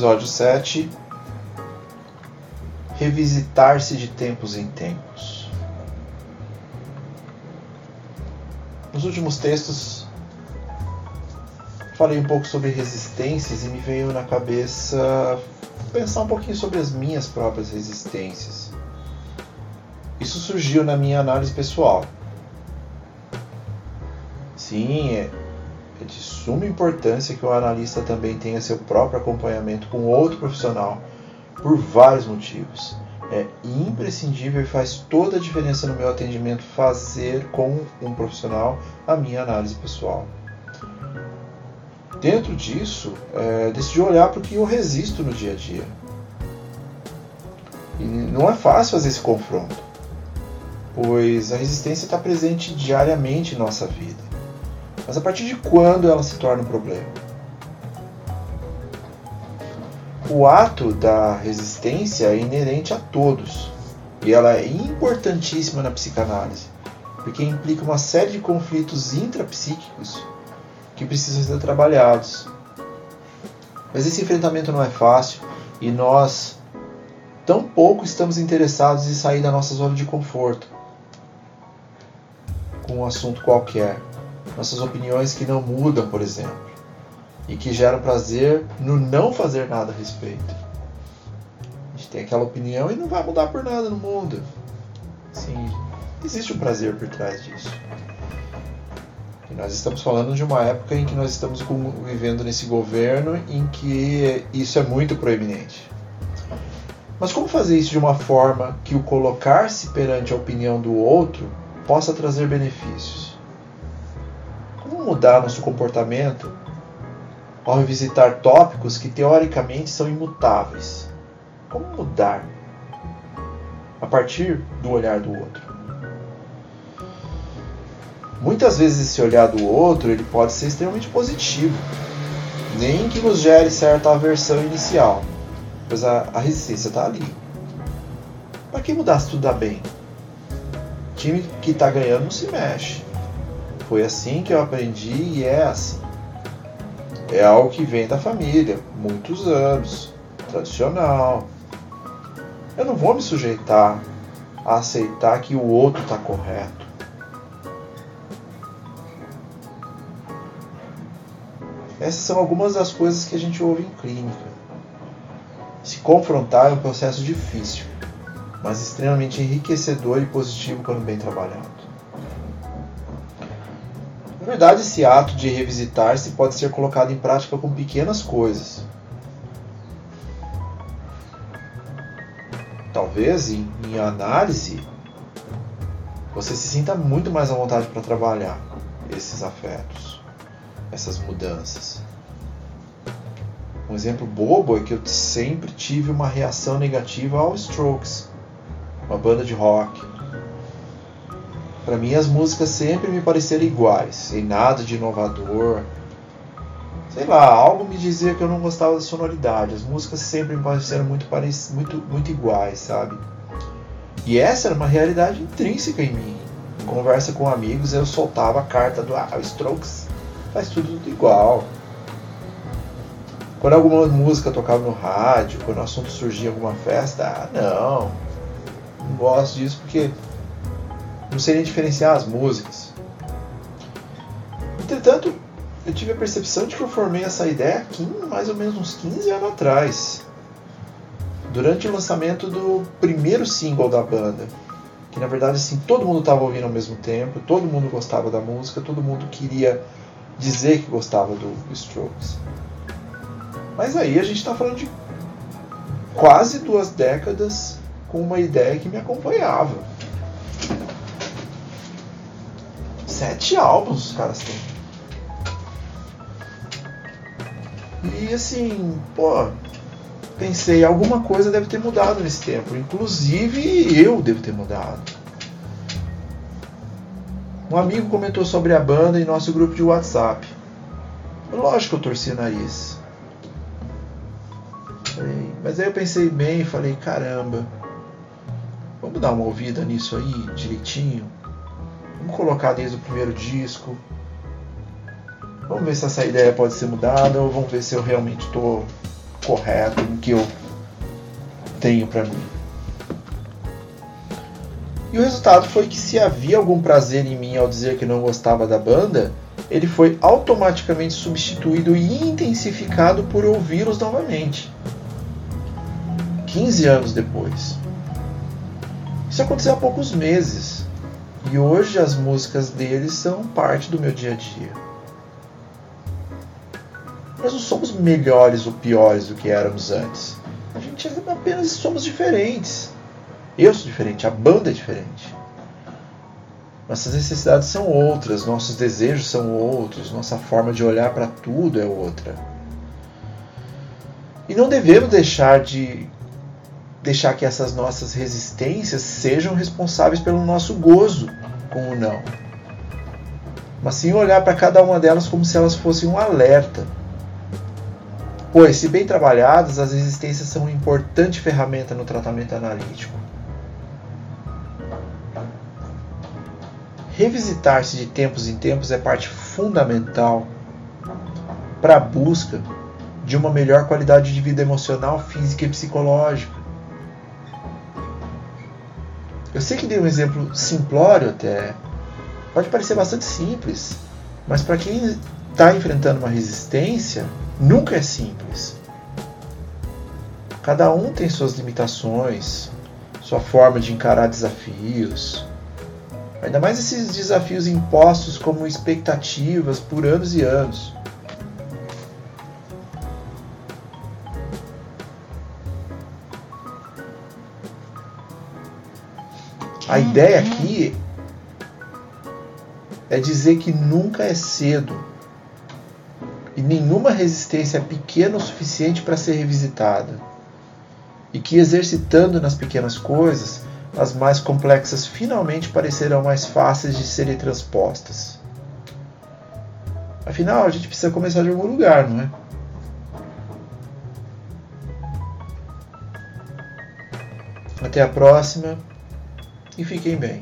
Episódio 7 Revisitar-se de tempos em tempos. Nos últimos textos falei um pouco sobre resistências e me veio na cabeça pensar um pouquinho sobre as minhas próprias resistências. Isso surgiu na minha análise pessoal. Sim, é, suma importância que o analista também tenha seu próprio acompanhamento com outro profissional, por vários motivos. É imprescindível e faz toda a diferença no meu atendimento fazer com um profissional a minha análise pessoal. Dentro disso, é, decidi olhar para o que eu resisto no dia a dia. E não é fácil fazer esse confronto, pois a resistência está presente diariamente em nossa vida. Mas a partir de quando ela se torna um problema? O ato da resistência é inerente a todos e ela é importantíssima na psicanálise, porque implica uma série de conflitos intrapsíquicos que precisam ser trabalhados. Mas esse enfrentamento não é fácil e nós tão pouco estamos interessados em sair da nossa zona de conforto com um assunto qualquer nossas opiniões que não mudam, por exemplo, e que geram prazer no não fazer nada a respeito. A gente tem aquela opinião e não vai mudar por nada no mundo. Sim, existe um prazer por trás disso. E nós estamos falando de uma época em que nós estamos vivendo nesse governo em que isso é muito proeminente. Mas como fazer isso de uma forma que o colocar-se perante a opinião do outro possa trazer benefícios? Mudar nosso comportamento ao revisitar tópicos que teoricamente são imutáveis? Como mudar a partir do olhar do outro? Muitas vezes esse olhar do outro ele pode ser extremamente positivo, nem que nos gere certa aversão inicial, pois a, a resistência está ali. Para que mudar se tudo dá bem? O time que está ganhando não se mexe. Foi assim que eu aprendi e é assim. É algo que vem da família, muitos anos, tradicional. Eu não vou me sujeitar a aceitar que o outro está correto. Essas são algumas das coisas que a gente ouve em clínica. Se confrontar é um processo difícil, mas extremamente enriquecedor e positivo quando bem trabalhado. Na verdade, esse ato de revisitar-se pode ser colocado em prática com pequenas coisas. Talvez em, em análise você se sinta muito mais à vontade para trabalhar esses afetos, essas mudanças. Um exemplo bobo é que eu sempre tive uma reação negativa ao Strokes, uma banda de rock. Para mim, as músicas sempre me pareceram iguais, sem nada de inovador. Sei lá, algo me dizia que eu não gostava da sonoridade. As músicas sempre me pareceram muito, muito, muito iguais, sabe? E essa era uma realidade intrínseca em mim. Em conversa com amigos, eu soltava a carta do ah, Strokes faz tudo igual. Quando alguma música tocava no rádio, quando o assunto surgia em alguma festa, ah, não, não gosto disso porque não nem diferenciar as músicas. Entretanto, eu tive a percepção de que eu formei essa ideia aqui mais ou menos uns 15 anos atrás, durante o lançamento do primeiro single da banda, que na verdade assim todo mundo estava ouvindo ao mesmo tempo, todo mundo gostava da música, todo mundo queria dizer que gostava do Strokes. Mas aí a gente está falando de quase duas décadas com uma ideia que me acompanhava. Sete álbuns os caras têm. E assim, pô, pensei, alguma coisa deve ter mudado nesse tempo. Inclusive eu devo ter mudado. Um amigo comentou sobre a banda em nosso grupo de WhatsApp. Lógico que eu torci o nariz. Mas aí eu pensei bem e falei, caramba, vamos dar uma ouvida nisso aí direitinho. Vamos colocar desde o primeiro disco. Vamos ver se essa ideia pode ser mudada ou vamos ver se eu realmente estou correto no que eu tenho para mim. E o resultado foi que se havia algum prazer em mim ao dizer que não gostava da banda, ele foi automaticamente substituído e intensificado por ouvi-los novamente. 15 anos depois. Isso aconteceu há poucos meses. E hoje as músicas deles são parte do meu dia a dia. Nós não somos melhores ou piores do que éramos antes. A gente apenas somos diferentes. Eu sou diferente, a banda é diferente. Nossas necessidades são outras, nossos desejos são outros, nossa forma de olhar para tudo é outra. E não devemos deixar de deixar que essas nossas resistências sejam responsáveis pelo nosso gozo com o não. Mas sim olhar para cada uma delas como se elas fossem um alerta pois, se bem trabalhadas, as resistências são uma importante ferramenta no tratamento analítico. Revisitar-se de tempos em tempos é parte fundamental para a busca de uma melhor qualidade de vida emocional, física e psicológica. Eu sei que dei um exemplo simplório até, pode parecer bastante simples, mas para quem está enfrentando uma resistência, nunca é simples. Cada um tem suas limitações, sua forma de encarar desafios. Ainda mais esses desafios impostos como expectativas por anos e anos. A ideia aqui é dizer que nunca é cedo e nenhuma resistência é pequena o suficiente para ser revisitada, e que exercitando nas pequenas coisas, as mais complexas finalmente parecerão mais fáceis de serem transpostas. Afinal, a gente precisa começar de algum lugar, não é? Até a próxima e fiquem bem.